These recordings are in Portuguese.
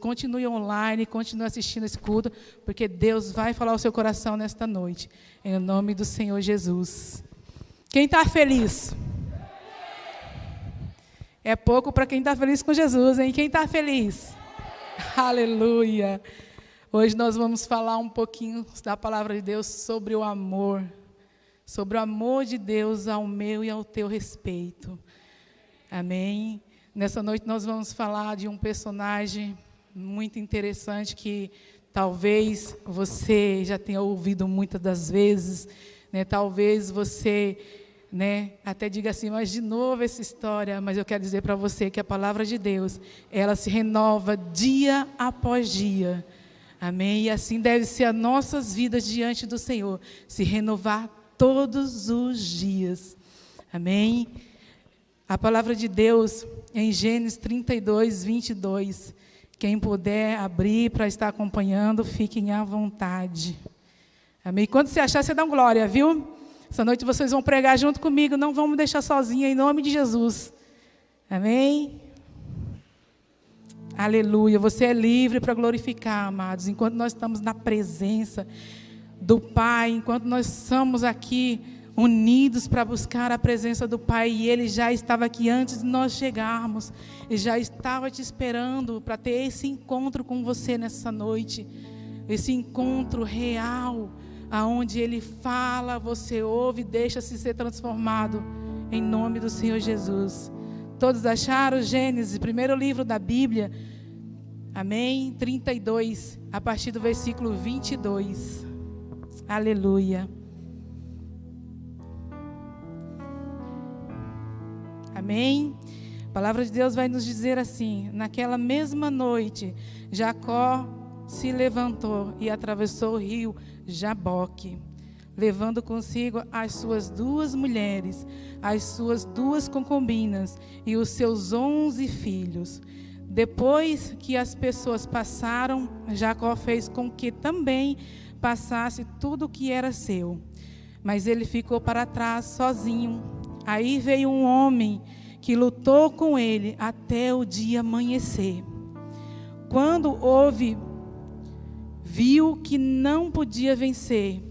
Continue online, continue assistindo esse culto, porque Deus vai falar o seu coração nesta noite. Em nome do Senhor Jesus. Quem está feliz? É pouco para quem está feliz com Jesus, hein? Quem está feliz? Aleluia. Hoje nós vamos falar um pouquinho da palavra de Deus sobre o amor. Sobre o amor de Deus ao meu e ao teu respeito. Amém. Nessa noite nós vamos falar de um personagem muito interessante que talvez você já tenha ouvido muitas das vezes, né? Talvez você, né, até diga assim, mas de novo essa história, mas eu quero dizer para você que a palavra de Deus, ela se renova dia após dia. Amém? E assim deve ser as nossas vidas diante do Senhor, se renovar todos os dias. Amém? A palavra de Deus em Gênesis 32, 22, quem puder abrir para estar acompanhando, fiquem à vontade. Amém? Quando você achar, você dá um glória, viu? Essa noite vocês vão pregar junto comigo, não vamos deixar sozinha, em nome de Jesus. Amém? Aleluia. Você é livre para glorificar, amados. Enquanto nós estamos na presença do Pai, enquanto nós estamos aqui unidos para buscar a presença do Pai. E Ele já estava aqui antes de nós chegarmos. E já estava te esperando para ter esse encontro com você nessa noite. Esse encontro real, aonde Ele fala, você ouve, deixa-se ser transformado. Em nome do Senhor Jesus. Todos acharam Gênesis, primeiro livro da Bíblia. Amém? 32, a partir do versículo 22. Aleluia. Amém? A palavra de Deus vai nos dizer assim: naquela mesma noite, Jacó se levantou e atravessou o rio Jaboque, levando consigo as suas duas mulheres, as suas duas concubinas e os seus onze filhos. Depois que as pessoas passaram, Jacó fez com que também passasse tudo o que era seu. Mas ele ficou para trás sozinho Aí veio um homem que lutou com ele até o dia amanhecer. Quando houve, viu que não podia vencer,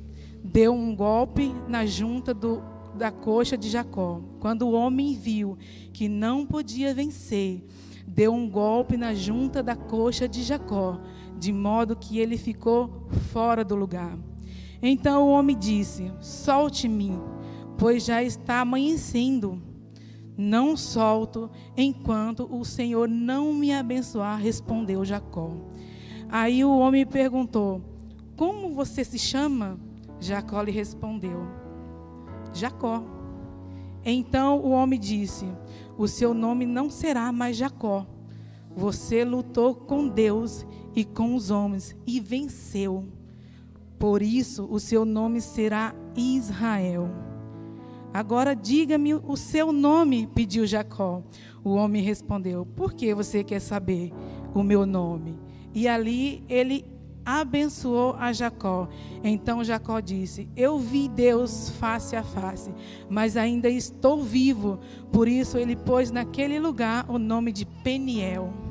deu um golpe na junta do, da coxa de Jacó. Quando o homem viu que não podia vencer, deu um golpe na junta da coxa de Jacó, de modo que ele ficou fora do lugar. Então o homem disse: Solte-me pois já está amanhecendo. Não solto enquanto o Senhor não me abençoar, respondeu Jacó. Aí o homem perguntou: Como você se chama? Jacó lhe respondeu: Jacó. Então o homem disse: O seu nome não será mais Jacó. Você lutou com Deus e com os homens e venceu. Por isso o seu nome será Israel. Agora diga-me o seu nome, pediu Jacó. O homem respondeu: Por que você quer saber o meu nome? E ali ele abençoou a Jacó. Então Jacó disse: Eu vi Deus face a face, mas ainda estou vivo. Por isso ele pôs naquele lugar o nome de Peniel.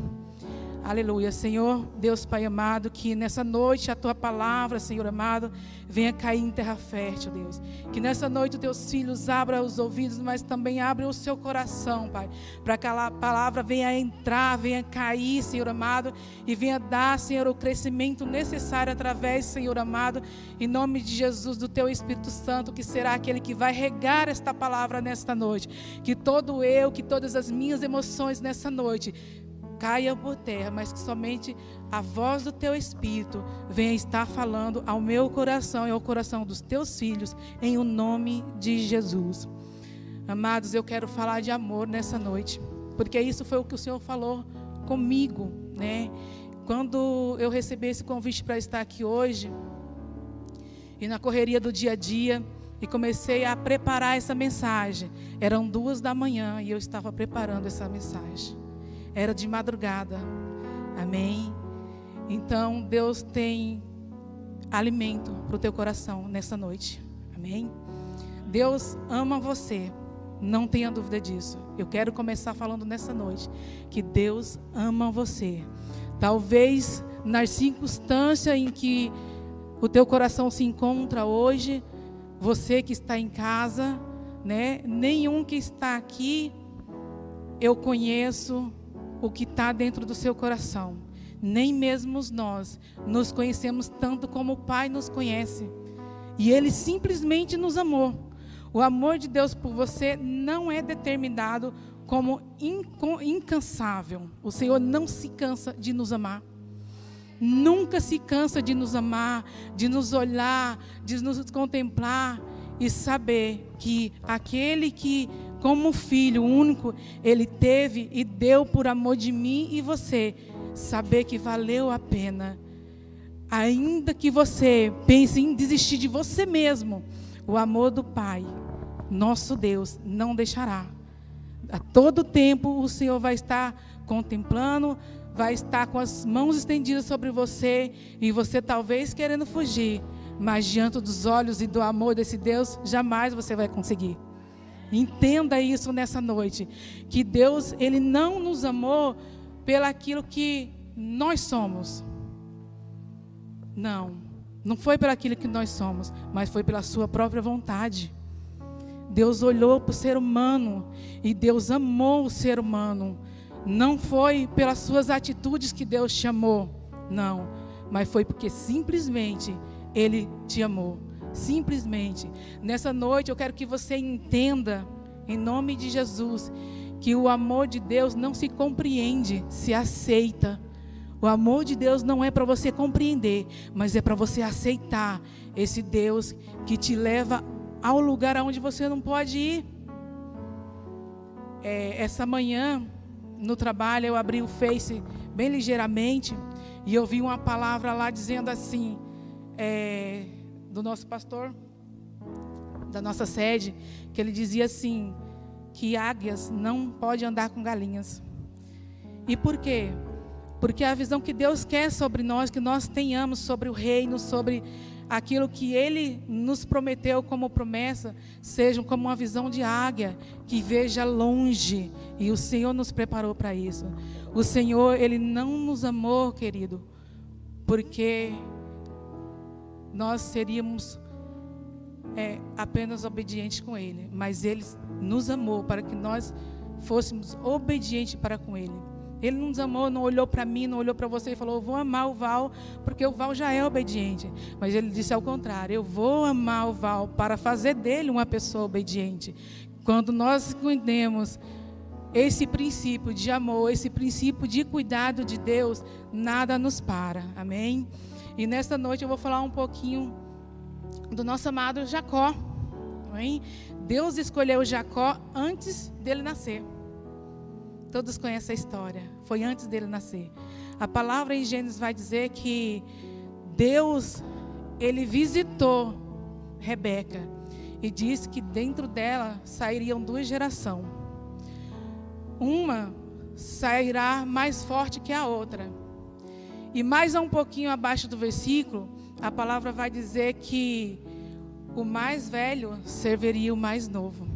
Aleluia, Senhor, Deus Pai amado, que nessa noite a tua palavra, Senhor amado, venha cair em terra fértil, Deus. Que nessa noite os teus filhos abram os ouvidos, mas também abram o seu coração, Pai, para que a palavra venha entrar, venha cair, Senhor amado, e venha dar, Senhor, o crescimento necessário através, Senhor amado, em nome de Jesus, do teu Espírito Santo, que será aquele que vai regar esta palavra nesta noite. Que todo eu, que todas as minhas emoções nessa noite caia por terra, mas que somente a voz do teu Espírito venha estar falando ao meu coração e ao coração dos teus filhos, em o nome de Jesus. Amados, eu quero falar de amor nessa noite, porque isso foi o que o Senhor falou comigo, né? Quando eu recebi esse convite para estar aqui hoje, e na correria do dia a dia, e comecei a preparar essa mensagem. Eram duas da manhã e eu estava preparando essa mensagem. Era de madrugada. Amém? Então, Deus tem alimento para o teu coração nessa noite. Amém? Deus ama você. Não tenha dúvida disso. Eu quero começar falando nessa noite que Deus ama você. Talvez nas circunstâncias em que o teu coração se encontra hoje, você que está em casa, né? Nenhum que está aqui eu conheço o que está dentro do seu coração. Nem mesmo nós nos conhecemos tanto como o Pai nos conhece. E Ele simplesmente nos amou. O amor de Deus por você não é determinado como incansável. O Senhor não se cansa de nos amar. Nunca se cansa de nos amar, de nos olhar, de nos contemplar e saber que aquele que, como filho único, ele teve e deu por amor de mim e você, saber que valeu a pena. Ainda que você pense em desistir de você mesmo, o amor do Pai, nosso Deus, não deixará. A todo tempo o Senhor vai estar contemplando, vai estar com as mãos estendidas sobre você e você talvez querendo fugir, mas diante dos olhos e do amor desse Deus, jamais você vai conseguir. Entenda isso nessa noite, que Deus, ele não nos amou pelaquilo que nós somos. Não, não foi pelaquilo que nós somos, mas foi pela sua própria vontade. Deus olhou para o ser humano e Deus amou o ser humano. Não foi pelas suas atitudes que Deus te amou, não, mas foi porque simplesmente Ele te amou. Simplesmente. Nessa noite eu quero que você entenda, em nome de Jesus, que o amor de Deus não se compreende, se aceita. O amor de Deus não é para você compreender, mas é para você aceitar esse Deus que te leva ao lugar aonde você não pode ir. É, essa manhã no trabalho, eu abri o Face bem ligeiramente e eu vi uma palavra lá dizendo assim, é, do nosso pastor, da nossa sede, que ele dizia assim, que águias não podem andar com galinhas. E por quê? Porque a visão que Deus quer sobre nós, que nós tenhamos sobre o reino, sobre aquilo que Ele nos prometeu como promessa, seja como uma visão de águia, que veja longe. E o Senhor nos preparou para isso. O Senhor, Ele não nos amou, querido, porque nós seríamos é, apenas obedientes com Ele, mas Ele nos amou para que nós fôssemos obedientes para com Ele. Ele não nos amou, não olhou para mim, não olhou para você e falou: Eu vou amar o Val, porque o Val já é obediente. Mas ele disse ao contrário: Eu vou amar o Val para fazer dele uma pessoa obediente. Quando nós entendemos esse princípio de amor, esse princípio de cuidado de Deus, nada nos para. Amém? E nesta noite eu vou falar um pouquinho do nosso amado Jacó. Amém? Deus escolheu Jacó antes dele nascer. Todos conhecem a história. Foi antes dele nascer. A palavra em Gênesis vai dizer que Deus, ele visitou Rebeca e disse que dentro dela sairiam duas gerações. Uma sairá mais forte que a outra. E mais um pouquinho abaixo do versículo, a palavra vai dizer que o mais velho serviria o mais novo.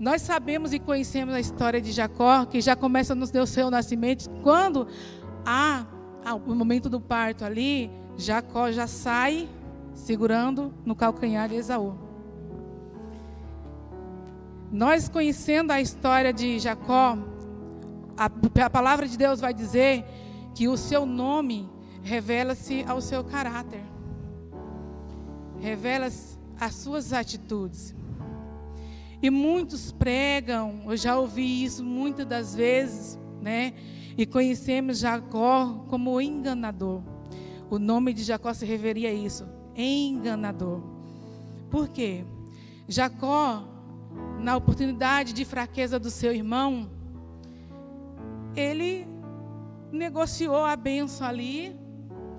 Nós sabemos e conhecemos a história de Jacó, que já começa no seu nascimento, quando há o momento do parto ali, Jacó já sai segurando no calcanhar de Esaú. Nós conhecendo a história de Jacó, a, a palavra de Deus vai dizer que o seu nome revela-se ao seu caráter, revela as suas atitudes. E muitos pregam, eu já ouvi isso muitas das vezes, né? E conhecemos Jacó como enganador. O nome de Jacó se referia a isso, enganador. Por quê? Jacó, na oportunidade de fraqueza do seu irmão, ele negociou a benção ali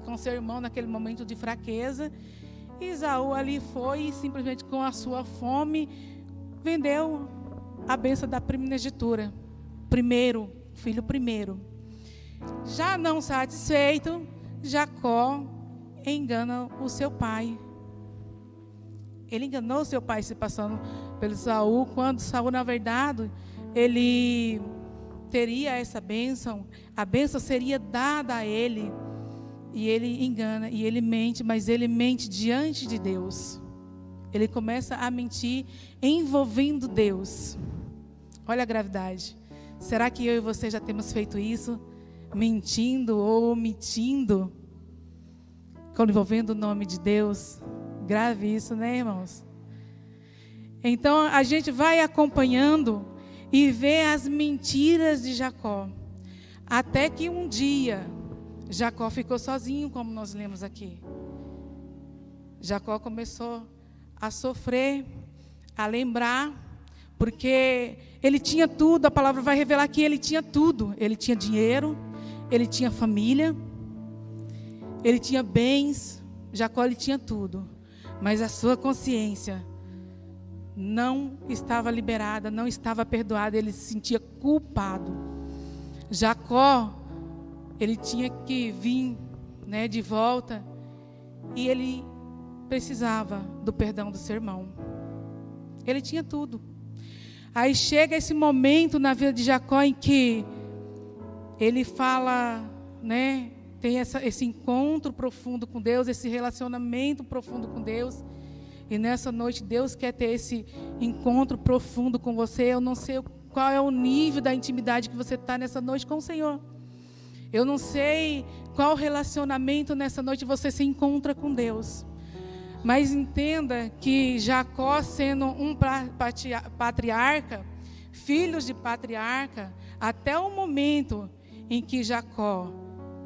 com seu irmão naquele momento de fraqueza. E Isaú ali foi simplesmente com a sua fome vendeu a benção da primogenitura. Primeiro, filho primeiro. Já não satisfeito, Jacó engana o seu pai. Ele enganou seu pai se passando pelo Saul, quando Saul, na verdade, ele teria essa bênção, a bênção seria dada a ele. E ele engana, e ele mente, mas ele mente diante de Deus. Ele começa a mentir envolvendo Deus. Olha a gravidade. Será que eu e você já temos feito isso? Mentindo ou omitindo? Envolvendo o nome de Deus? Grave isso, né, irmãos? Então a gente vai acompanhando e vê as mentiras de Jacó. Até que um dia Jacó ficou sozinho, como nós lemos aqui. Jacó começou a sofrer, a lembrar, porque ele tinha tudo, a palavra vai revelar que ele tinha tudo. Ele tinha dinheiro, ele tinha família, ele tinha bens, Jacó ele tinha tudo. Mas a sua consciência não estava liberada, não estava perdoada, ele se sentia culpado. Jacó, ele tinha que vir né, de volta e ele precisava do perdão do seu irmão. Ele tinha tudo. Aí chega esse momento na vida de Jacó em que ele fala, né, tem essa, esse encontro profundo com Deus, esse relacionamento profundo com Deus. E nessa noite Deus quer ter esse encontro profundo com você. Eu não sei qual é o nível da intimidade que você está nessa noite com o Senhor. Eu não sei qual relacionamento nessa noite você se encontra com Deus. Mas entenda que Jacó, sendo um patriarca, filhos de patriarca, até o momento em que Jacó,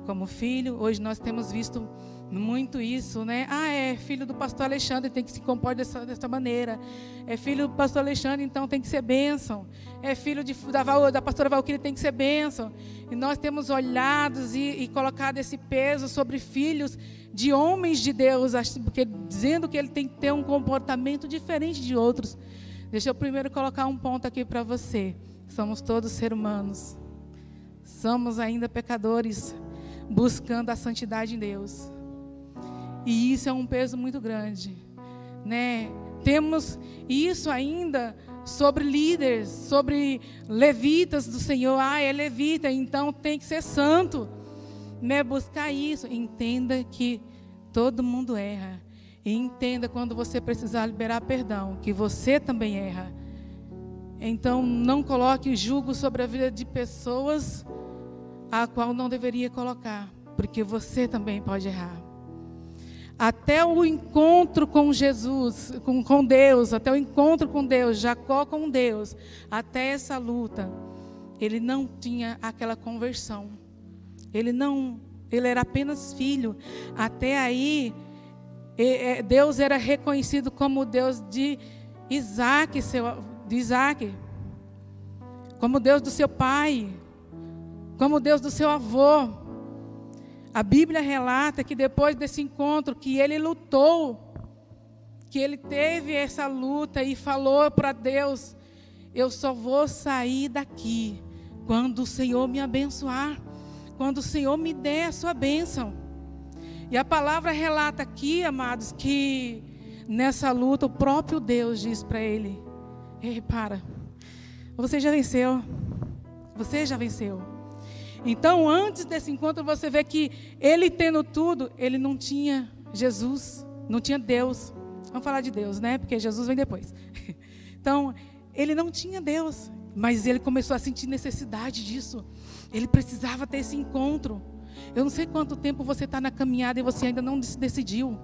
como filho, hoje nós temos visto muito isso, né? Ah, é filho do pastor Alexandre, tem que se compor dessa, dessa maneira. É filho do pastor Alexandre, então tem que ser bênção. É filho de, da, da pastora Valquíria, tem que ser bênção. E nós temos olhado e, e colocado esse peso sobre filhos de homens de Deus, porque dizendo que ele tem que ter um comportamento diferente de outros. Deixa eu primeiro colocar um ponto aqui para você. Somos todos seres humanos. Somos ainda pecadores buscando a santidade em Deus. E isso é um peso muito grande, né? Temos isso ainda sobre líderes, sobre levitas do Senhor. Ah, é levita, então tem que ser santo, né? Buscar isso. Entenda que todo mundo erra. E entenda quando você precisar liberar perdão, que você também erra. Então não coloque julgo sobre a vida de pessoas a qual não deveria colocar, porque você também pode errar até o encontro com Jesus, com, com Deus, até o encontro com Deus, Jacó com Deus, até essa luta, ele não tinha aquela conversão. Ele não, ele era apenas filho. Até aí, Deus era reconhecido como Deus de Isaac, seu, de Isaac, como Deus do seu pai, como Deus do seu avô. A Bíblia relata que depois desse encontro, que ele lutou, que ele teve essa luta e falou para Deus: Eu só vou sair daqui quando o Senhor me abençoar, quando o Senhor me der a sua bênção. E a palavra relata aqui, amados, que nessa luta o próprio Deus diz para ele: Ei, para, você já venceu, você já venceu. Então, antes desse encontro, você vê que ele tendo tudo, ele não tinha Jesus, não tinha Deus. Vamos falar de Deus, né? Porque Jesus vem depois. Então, ele não tinha Deus, mas ele começou a sentir necessidade disso. Ele precisava ter esse encontro. Eu não sei quanto tempo você está na caminhada e você ainda não se decidiu.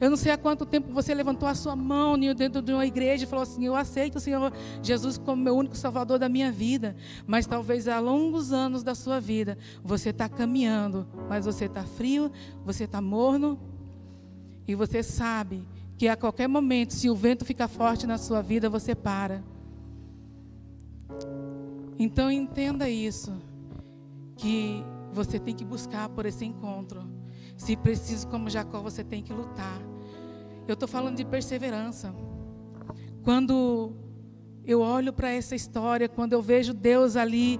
Eu não sei há quanto tempo você levantou a sua mão dentro de uma igreja e falou assim: Eu aceito o Senhor Jesus como meu único salvador da minha vida. Mas talvez há longos anos da sua vida você está caminhando, mas você está frio, você está morno. E você sabe que a qualquer momento, se o vento ficar forte na sua vida, você para. Então entenda isso, que você tem que buscar por esse encontro. Se preciso, como Jacó, você tem que lutar. Eu estou falando de perseverança. Quando eu olho para essa história, quando eu vejo Deus ali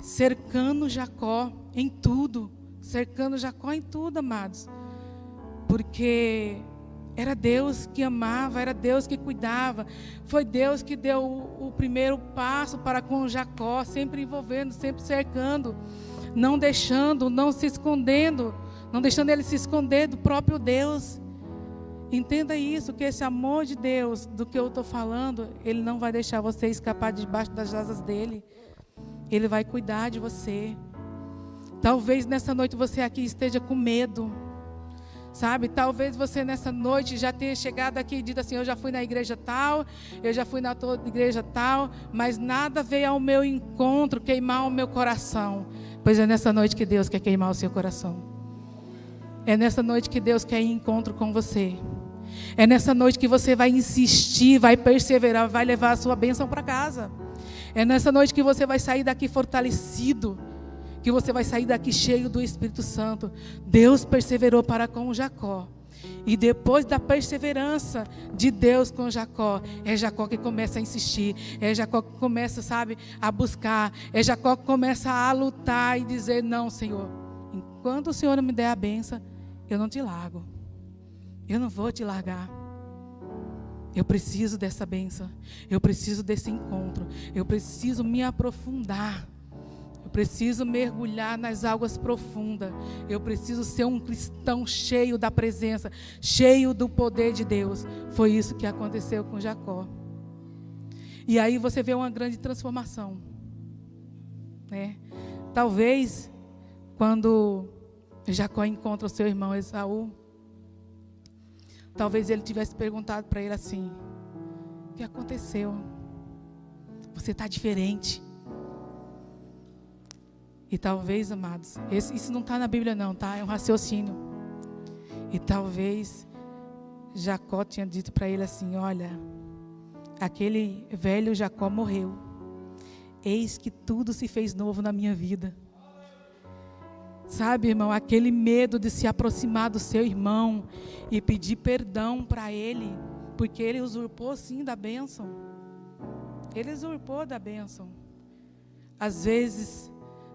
cercando Jacó em tudo, cercando Jacó em tudo, amados. Porque Era Deus que amava, era Deus que cuidava. Foi Deus que deu o, primeiro passo para com Jacó, sempre envolvendo, sempre cercando, não deixando, não se escondendo, não deixando ele se esconder do próprio Deus. Entenda isso, que esse amor de Deus, do que eu estou falando, Ele não vai deixar você escapar debaixo das asas dEle. Ele vai cuidar de você. Talvez nessa noite você aqui esteja com medo. Sabe, talvez você nessa noite já tenha chegado aqui e dito assim: Eu já fui na igreja tal, eu já fui na igreja tal, mas nada veio ao meu encontro queimar o meu coração. Pois é nessa noite que Deus quer queimar o seu coração. É nessa noite que Deus quer ir em encontro com você. É nessa noite que você vai insistir, vai perseverar, vai levar a sua bênção para casa. É nessa noite que você vai sair daqui fortalecido, que você vai sair daqui cheio do Espírito Santo. Deus perseverou para com Jacó. E depois da perseverança de Deus com Jacó, é Jacó que começa a insistir, é Jacó que começa, sabe, a buscar, é Jacó que começa a lutar e dizer: Não, Senhor, enquanto o Senhor não me der a benção, eu não te largo. Eu não vou te largar. Eu preciso dessa benção. Eu preciso desse encontro. Eu preciso me aprofundar. Eu preciso mergulhar nas águas profundas. Eu preciso ser um cristão cheio da presença, cheio do poder de Deus. Foi isso que aconteceu com Jacó. E aí você vê uma grande transformação. Né? Talvez quando Jacó encontra o seu irmão Esaú, Talvez ele tivesse perguntado para ele assim: O que aconteceu? Você está diferente. E talvez, amados, isso não está na Bíblia, não, tá? É um raciocínio. E talvez Jacó tinha dito para ele assim: Olha, aquele velho Jacó morreu. Eis que tudo se fez novo na minha vida. Sabe, irmão, aquele medo de se aproximar do seu irmão e pedir perdão para ele, porque ele usurpou sim da bênção. Ele usurpou da bênção. Às vezes,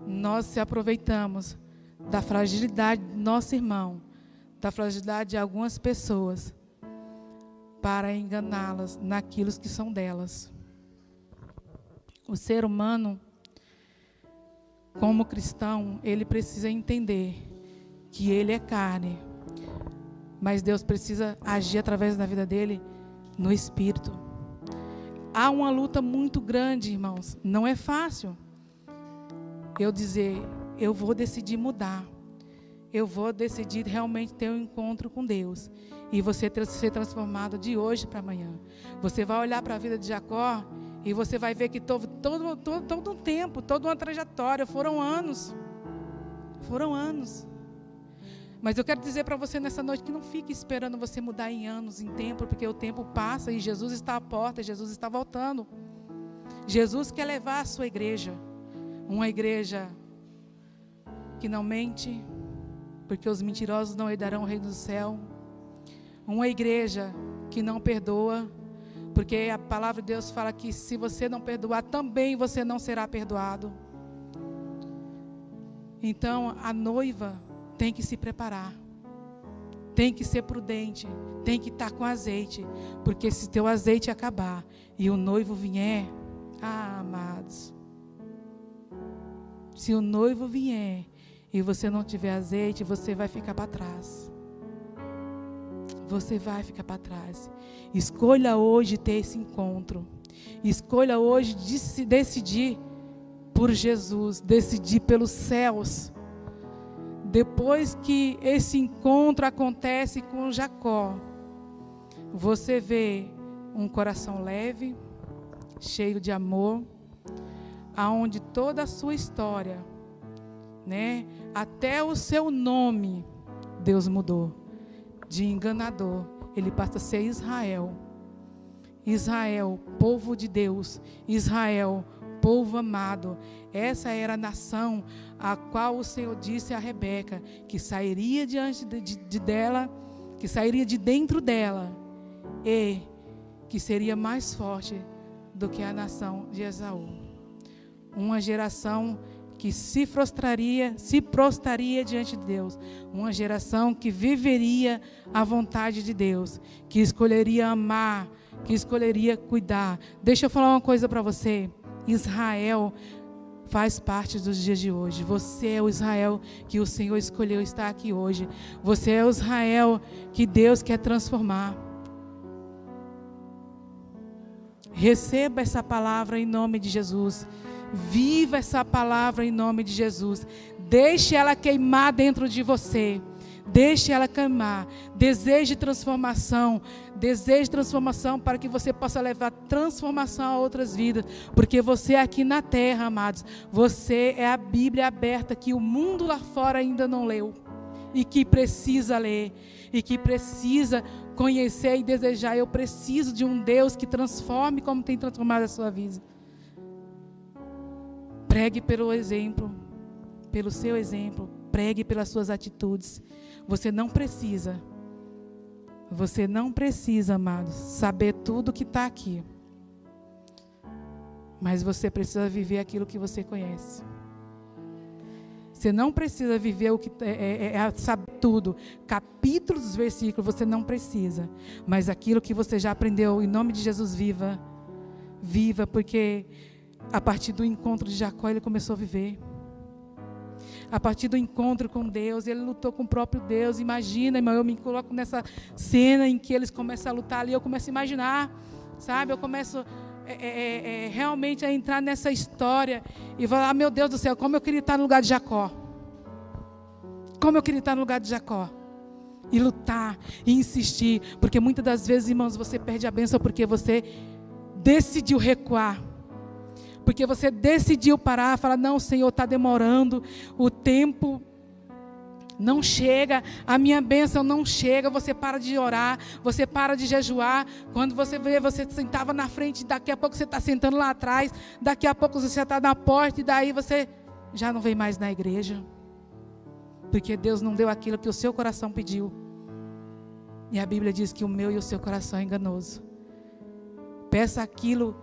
nós se aproveitamos da fragilidade do nosso irmão, da fragilidade de algumas pessoas, para enganá-las naquilo que são delas. O ser humano como cristão, ele precisa entender que ele é carne, mas Deus precisa agir através da vida dele no espírito. Há uma luta muito grande, irmãos. Não é fácil eu dizer, eu vou decidir mudar. Eu vou decidir realmente ter um encontro com Deus. E você ser transformado de hoje para amanhã. Você vai olhar para a vida de Jacó e você vai ver que todo, todo, todo, todo um tempo, toda uma trajetória, foram anos. Foram anos. Mas eu quero dizer para você nessa noite que não fique esperando você mudar em anos, em tempo, porque o tempo passa e Jesus está à porta, Jesus está voltando. Jesus quer levar a sua igreja, uma igreja que não mente, porque os mentirosos não herdarão o reino do céu. Uma igreja que não perdoa, porque a palavra de Deus fala que se você não perdoar, também você não será perdoado. Então, a noiva tem que se preparar. Tem que ser prudente, tem que estar com azeite, porque se teu azeite acabar e o noivo vier, ah, amados. Se o noivo vier e você não tiver azeite, você vai ficar para trás você vai ficar para trás. Escolha hoje ter esse encontro. Escolha hoje de decidir por Jesus, decidir pelos céus. Depois que esse encontro acontece com Jacó, você vê um coração leve, cheio de amor, aonde toda a sua história, né, até o seu nome, Deus mudou de enganador, ele passa a ser Israel. Israel, povo de Deus. Israel, povo amado. Essa era a nação a qual o Senhor disse a Rebeca que sairia diante de, de, de dela, que sairia de dentro dela e que seria mais forte do que a nação de Esaú. Uma geração que se prostraria, se prostraria diante de Deus, uma geração que viveria a vontade de Deus, que escolheria amar, que escolheria cuidar. Deixa eu falar uma coisa para você. Israel faz parte dos dias de hoje. Você é o Israel que o Senhor escolheu estar aqui hoje. Você é o Israel que Deus quer transformar. Receba essa palavra em nome de Jesus. Viva essa palavra em nome de Jesus. Deixe ela queimar dentro de você. Deixe ela queimar. Deseje transformação. Deseje transformação para que você possa levar transformação a outras vidas. Porque você é aqui na terra, amados, você é a Bíblia aberta que o mundo lá fora ainda não leu. E que precisa ler. E que precisa conhecer e desejar. Eu preciso de um Deus que transforme como tem transformado a sua vida. Pregue pelo exemplo, pelo seu exemplo, pregue pelas suas atitudes. Você não precisa, você não precisa, amados, saber tudo que está aqui. Mas você precisa viver aquilo que você conhece. Você não precisa viver o que é, é, é saber tudo, capítulos, versículos, você não precisa. Mas aquilo que você já aprendeu, em nome de Jesus, viva. Viva, porque a partir do encontro de Jacó, ele começou a viver. A partir do encontro com Deus, ele lutou com o próprio Deus. Imagina, irmão, eu me coloco nessa cena em que eles começam a lutar ali, eu começo a imaginar, sabe? Eu começo é, é, é, é realmente a entrar nessa história e falar: ah, meu Deus do céu, como eu queria estar no lugar de Jacó. Como eu queria estar no lugar de Jacó. E lutar, e insistir, porque muitas das vezes, irmãos, você perde a bênção porque você decidiu recuar porque você decidiu parar, falar: não, Senhor, está demorando, o tempo não chega, a minha bênção não chega, você para de orar, você para de jejuar. Quando você vê, você sentava na frente, daqui a pouco você está sentando lá atrás, daqui a pouco você está na porta, e daí você já não vem mais na igreja. Porque Deus não deu aquilo que o seu coração pediu. E a Bíblia diz que o meu e o seu coração é enganoso. Peça aquilo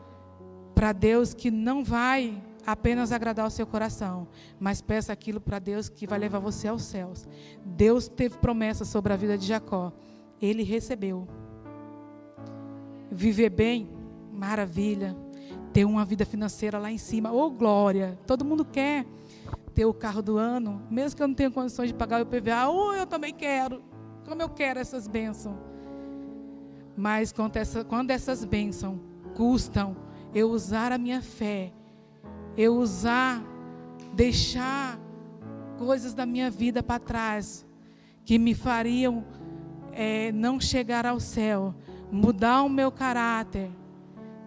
para Deus que não vai apenas agradar o seu coração, mas peça aquilo para Deus que vai levar você aos céus. Deus teve promessa sobre a vida de Jacó, ele recebeu. Viver bem, maravilha. Ter uma vida financeira lá em cima, ô oh, glória. Todo mundo quer ter o carro do ano, mesmo que eu não tenha condições de pagar o IPVA, ou oh, eu também quero. Como eu quero essas bênçãos. Mas quando, essa, quando essas bênçãos custam eu usar a minha fé, eu usar, deixar coisas da minha vida para trás que me fariam é, não chegar ao céu, mudar o meu caráter.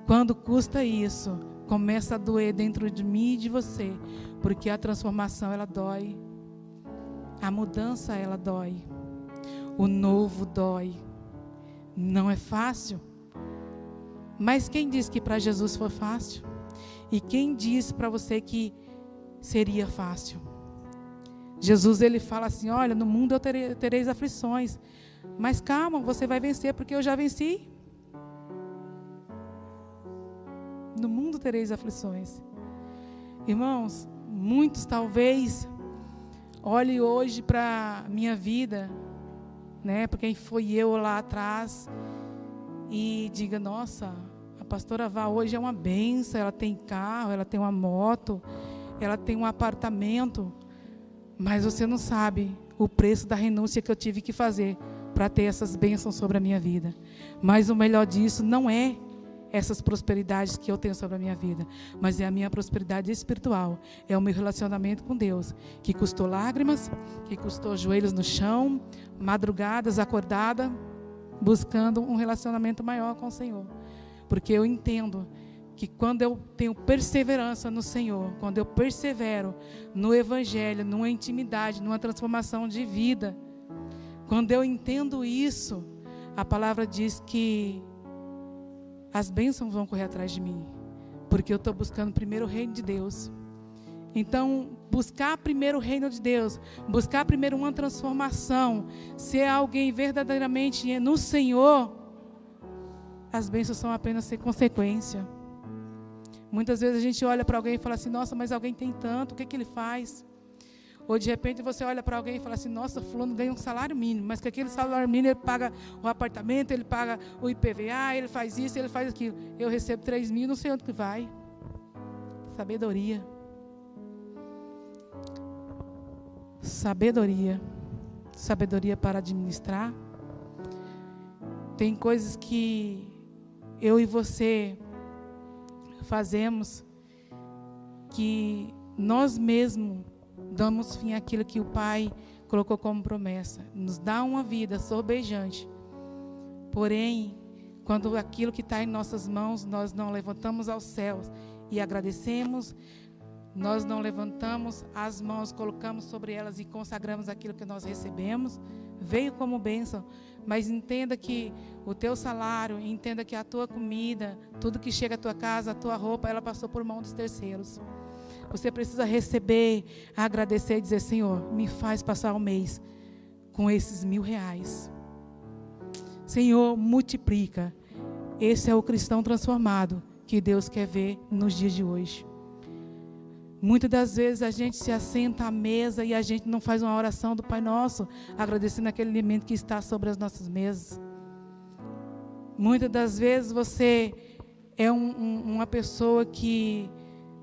Quando custa isso, começa a doer dentro de mim e de você, porque a transformação ela dói, a mudança ela dói, o novo dói. Não é fácil. Mas quem disse que para Jesus foi fácil? E quem disse para você que seria fácil? Jesus ele fala assim: Olha, no mundo eu terei, tereis aflições, mas calma, você vai vencer porque eu já venci. No mundo tereis aflições. Irmãos, muitos talvez olhem hoje para minha vida, né? Porque foi eu lá atrás e diga: Nossa, pastora Vá hoje é uma benção, ela tem carro, ela tem uma moto, ela tem um apartamento, mas você não sabe o preço da renúncia que eu tive que fazer para ter essas bênçãos sobre a minha vida. Mas o melhor disso não é essas prosperidades que eu tenho sobre a minha vida, mas é a minha prosperidade espiritual, é o meu relacionamento com Deus, que custou lágrimas, que custou joelhos no chão, madrugadas acordada, buscando um relacionamento maior com o Senhor. Porque eu entendo que quando eu tenho perseverança no Senhor, quando eu persevero no Evangelho, numa intimidade, numa transformação de vida, quando eu entendo isso, a palavra diz que as bênçãos vão correr atrás de mim, porque eu estou buscando primeiro o reino de Deus. Então, buscar primeiro o reino de Deus, buscar primeiro uma transformação, ser alguém verdadeiramente no Senhor, as bênçãos são apenas ser consequência. Muitas vezes a gente olha para alguém e fala assim: nossa, mas alguém tem tanto, o que, que ele faz? Ou de repente você olha para alguém e fala assim: nossa, fulano ganha um salário mínimo, mas que aquele salário mínimo ele paga o apartamento, ele paga o IPVA, ele faz isso, ele faz aquilo. Eu recebo 3 mil, não sei onde que vai. Sabedoria. Sabedoria. Sabedoria para administrar. Tem coisas que eu e você fazemos que nós mesmos damos fim àquilo que o Pai colocou como promessa. Nos dá uma vida sorbejante. Porém, quando aquilo que está em nossas mãos, nós não levantamos aos céus e agradecemos, nós não levantamos as mãos, colocamos sobre elas e consagramos aquilo que nós recebemos, veio como bênção, mas entenda que o teu salário, entenda que a tua comida, tudo que chega à tua casa, a tua roupa, ela passou por mão dos terceiros. Você precisa receber, agradecer e dizer: Senhor, me faz passar o mês com esses mil reais. Senhor, multiplica. Esse é o cristão transformado que Deus quer ver nos dias de hoje. Muitas das vezes a gente se assenta à mesa e a gente não faz uma oração do Pai Nosso, agradecendo aquele alimento que está sobre as nossas mesas. Muitas das vezes você é um, um, uma pessoa que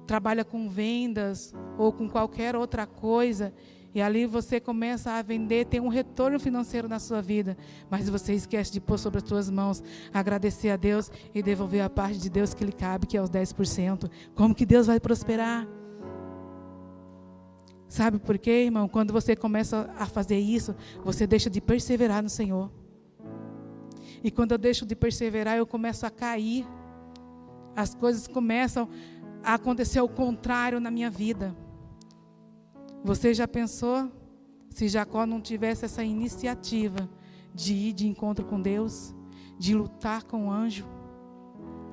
trabalha com vendas ou com qualquer outra coisa e ali você começa a vender, tem um retorno financeiro na sua vida, mas você esquece de pôr sobre as suas mãos, agradecer a Deus e devolver a parte de Deus que lhe cabe, que é os 10%. Como que Deus vai prosperar? Sabe por quê, irmão? Quando você começa a fazer isso, você deixa de perseverar no Senhor. E quando eu deixo de perseverar, eu começo a cair. As coisas começam a acontecer o contrário na minha vida. Você já pensou se Jacó não tivesse essa iniciativa de ir de encontro com Deus, de lutar com o anjo?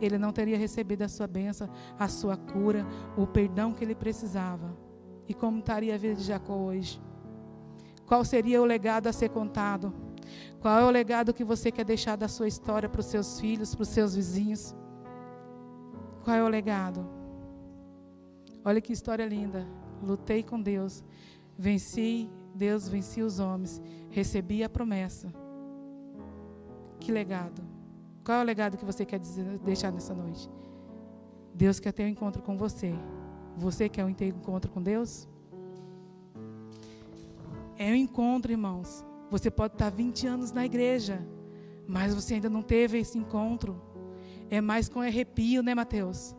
Ele não teria recebido a sua bênção, a sua cura, o perdão que ele precisava. E como estaria a vida de Jacó hoje? Qual seria o legado a ser contado? Qual é o legado que você quer deixar da sua história para os seus filhos, para os seus vizinhos? Qual é o legado? Olha que história linda. Lutei com Deus, venci Deus, venci os homens, recebi a promessa. Que legado? Qual é o legado que você quer deixar nessa noite? Deus quer ter um encontro com você. Você quer um encontro com Deus? É um encontro, irmãos. Você pode estar 20 anos na igreja, mas você ainda não teve esse encontro. É mais com arrepio, né, Mateus?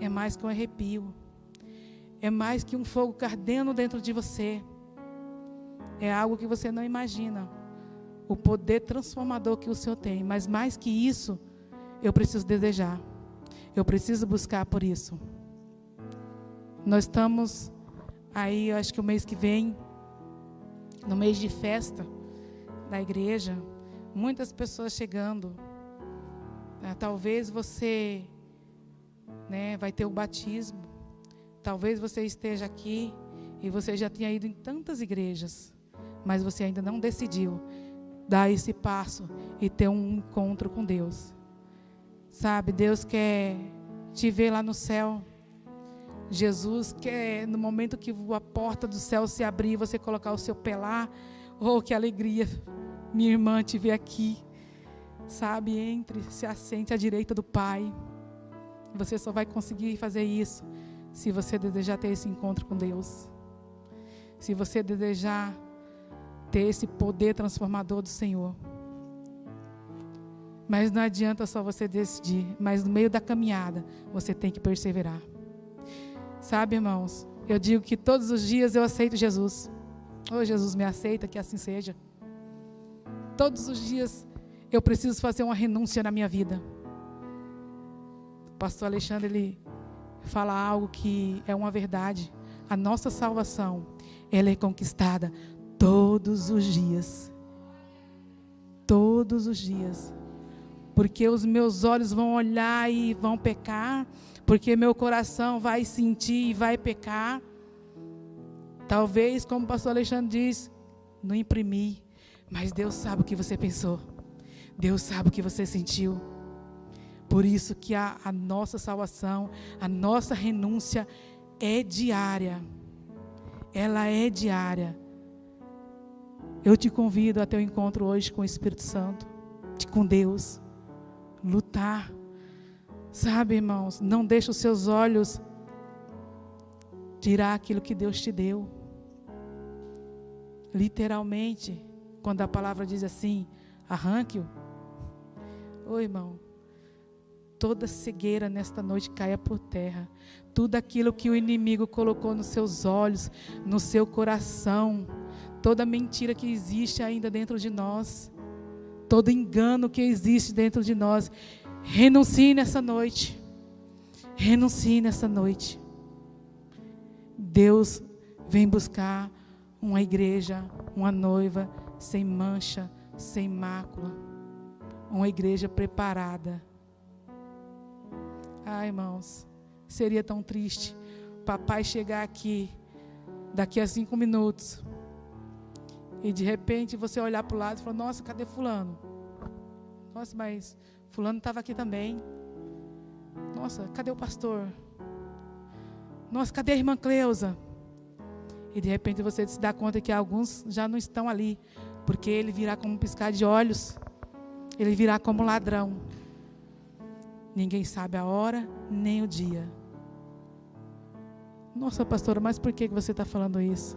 É mais um arrepio. É mais que um fogo cardendo dentro de você. É algo que você não imagina. O poder transformador que o Senhor tem. Mas mais que isso, eu preciso desejar. Eu preciso buscar por isso. Nós estamos aí, eu acho que o mês que vem, no mês de festa da igreja, muitas pessoas chegando. Ah, talvez você né, vai ter o batismo. Talvez você esteja aqui e você já tenha ido em tantas igrejas, mas você ainda não decidiu dar esse passo e ter um encontro com Deus. Sabe, Deus quer te ver lá no céu Jesus quer, no momento que a porta do céu se abrir, você colocar o seu lá. Oh, que alegria, minha irmã, te ver aqui. Sabe, entre, se assente à direita do Pai. Você só vai conseguir fazer isso se você desejar ter esse encontro com Deus. Se você desejar ter esse poder transformador do Senhor. Mas não adianta só você decidir, mas no meio da caminhada você tem que perseverar. Sabe, irmãos, eu digo que todos os dias eu aceito Jesus. Oh, Jesus me aceita, que assim seja. Todos os dias eu preciso fazer uma renúncia na minha vida. O pastor Alexandre, ele fala algo que é uma verdade. A nossa salvação, ela é conquistada todos os dias. Todos os dias. Porque os meus olhos vão olhar e vão pecar porque meu coração vai sentir e vai pecar. Talvez, como o pastor Alexandre diz, não imprimir, mas Deus sabe o que você pensou. Deus sabe o que você sentiu. Por isso que a, a nossa salvação, a nossa renúncia é diária. Ela é diária. Eu te convido até o encontro hoje com o Espírito Santo, com Deus. Lutar. Sabe, irmãos, não deixe os seus olhos tirar aquilo que Deus te deu. Literalmente, quando a palavra diz assim, arranque-o. Ô irmão, toda cegueira nesta noite caia por terra. Tudo aquilo que o inimigo colocou nos seus olhos, no seu coração, toda mentira que existe ainda dentro de nós, todo engano que existe dentro de nós, renuncie nessa noite. Renuncie nessa noite. Deus vem buscar uma igreja, uma noiva sem mancha, sem mácula, uma igreja preparada. Ah, irmãos, seria tão triste papai chegar aqui daqui a cinco minutos e de repente você olhar para o lado e falar: Nossa, cadê Fulano? Nossa, mas Fulano estava aqui também. Nossa, cadê o pastor? Nossa, cadê a irmã Cleusa? E de repente você se dá conta que alguns já não estão ali, porque ele virá como um piscar de olhos, ele virá como ladrão. Ninguém sabe a hora nem o dia. Nossa, pastora, mas por que você está falando isso?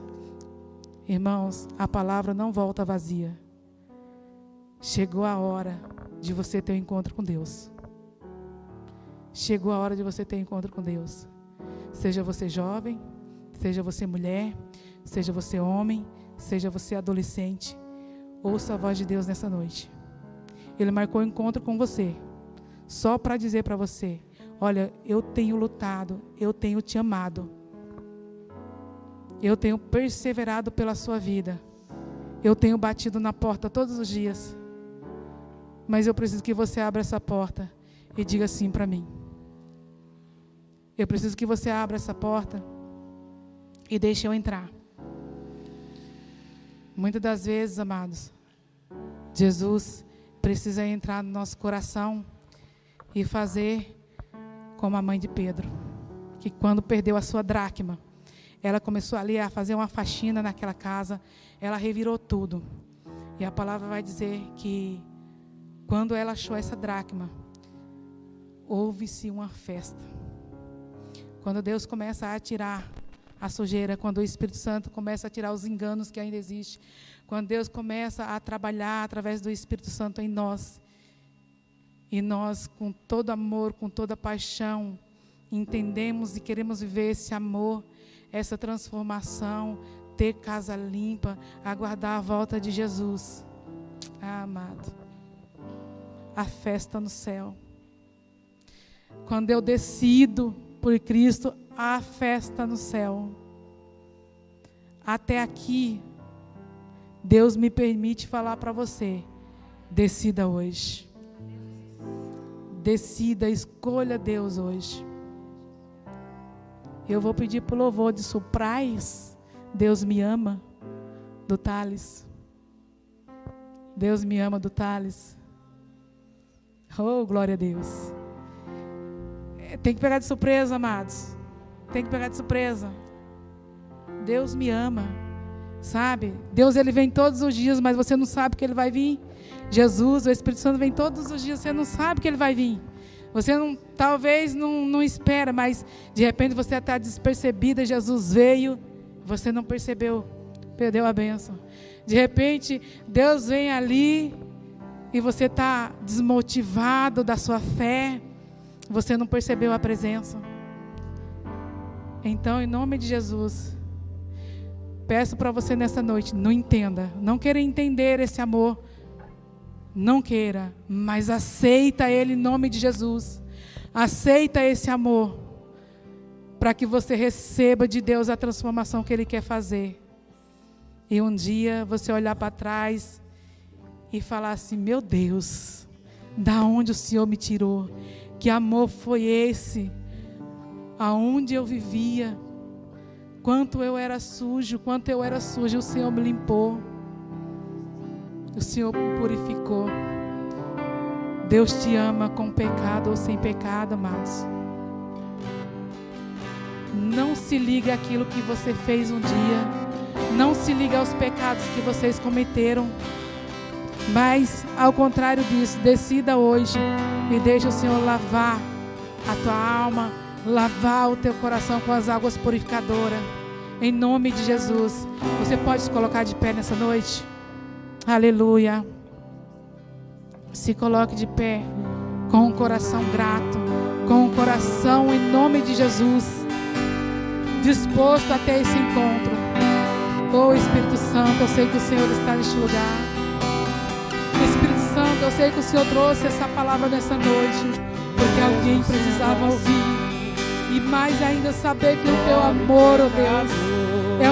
Irmãos, a palavra não volta vazia. Chegou a hora de você ter um encontro com Deus. Chegou a hora de você ter um encontro com Deus. Seja você jovem, seja você mulher, seja você homem, seja você adolescente, ouça a voz de Deus nessa noite. Ele marcou um encontro com você, só para dizer para você: olha, eu tenho lutado, eu tenho te amado, eu tenho perseverado pela sua vida, eu tenho batido na porta todos os dias, mas eu preciso que você abra essa porta e diga sim para mim. Eu preciso que você abra essa porta e deixe eu entrar. Muitas das vezes, amados, Jesus precisa entrar no nosso coração e fazer como a mãe de Pedro, que quando perdeu a sua dracma, ela começou ali a fazer uma faxina naquela casa, ela revirou tudo. E a palavra vai dizer que quando ela achou essa dracma, houve-se uma festa. Quando Deus começa a tirar a sujeira, quando o Espírito Santo começa a tirar os enganos que ainda existem, quando Deus começa a trabalhar através do Espírito Santo em nós, e nós, com todo amor, com toda paixão, entendemos e queremos viver esse amor, essa transformação, ter casa limpa, aguardar a volta de Jesus. Ah, amado, a festa no céu. Quando eu decido por Cristo a festa no céu. Até aqui, Deus me permite falar para você: decida hoje. Decida, escolha Deus hoje. Eu vou pedir o louvor de Suprais. Deus me ama, do Thales. Deus me ama, do Thales. Oh, glória a Deus. Tem que pegar de surpresa, amados. Tem que pegar de surpresa. Deus me ama. Sabe? Deus ele vem todos os dias, mas você não sabe que ele vai vir. Jesus, o Espírito Santo vem todos os dias, você não sabe que ele vai vir. Você não, talvez não, não espera, mas de repente você está despercebida, Jesus veio, você não percebeu, perdeu a bênção. De repente, Deus vem ali e você está desmotivado da sua fé, você não percebeu a presença. Então, em nome de Jesus, peço para você nessa noite, não entenda, não queira entender esse amor, não queira, mas aceita ele em nome de Jesus. Aceita esse amor para que você receba de Deus a transformação que ele quer fazer. E um dia você olhar para trás e falar assim: "Meu Deus, da onde o Senhor me tirou? Que amor foi esse? Aonde eu vivia? Quanto eu era sujo, quanto eu era sujo, o Senhor me limpou. O Senhor me purificou. Deus te ama com pecado ou sem pecado, amados. Não se liga àquilo que você fez um dia. Não se liga aos pecados que vocês cometeram. Mas, ao contrário disso, decida hoje e deixe o Senhor lavar a tua alma, lavar o teu coração com as águas purificadoras. Em nome de Jesus. Você pode se colocar de pé nessa noite? Aleluia. Se coloque de pé com um coração grato, com um coração em nome de Jesus, disposto a ter esse encontro. Oh Espírito Santo, eu sei que o Senhor está neste lugar. Eu sei que o Senhor trouxe essa palavra nessa noite, porque alguém precisava ouvir. E mais ainda saber que o teu amor, oh Deus,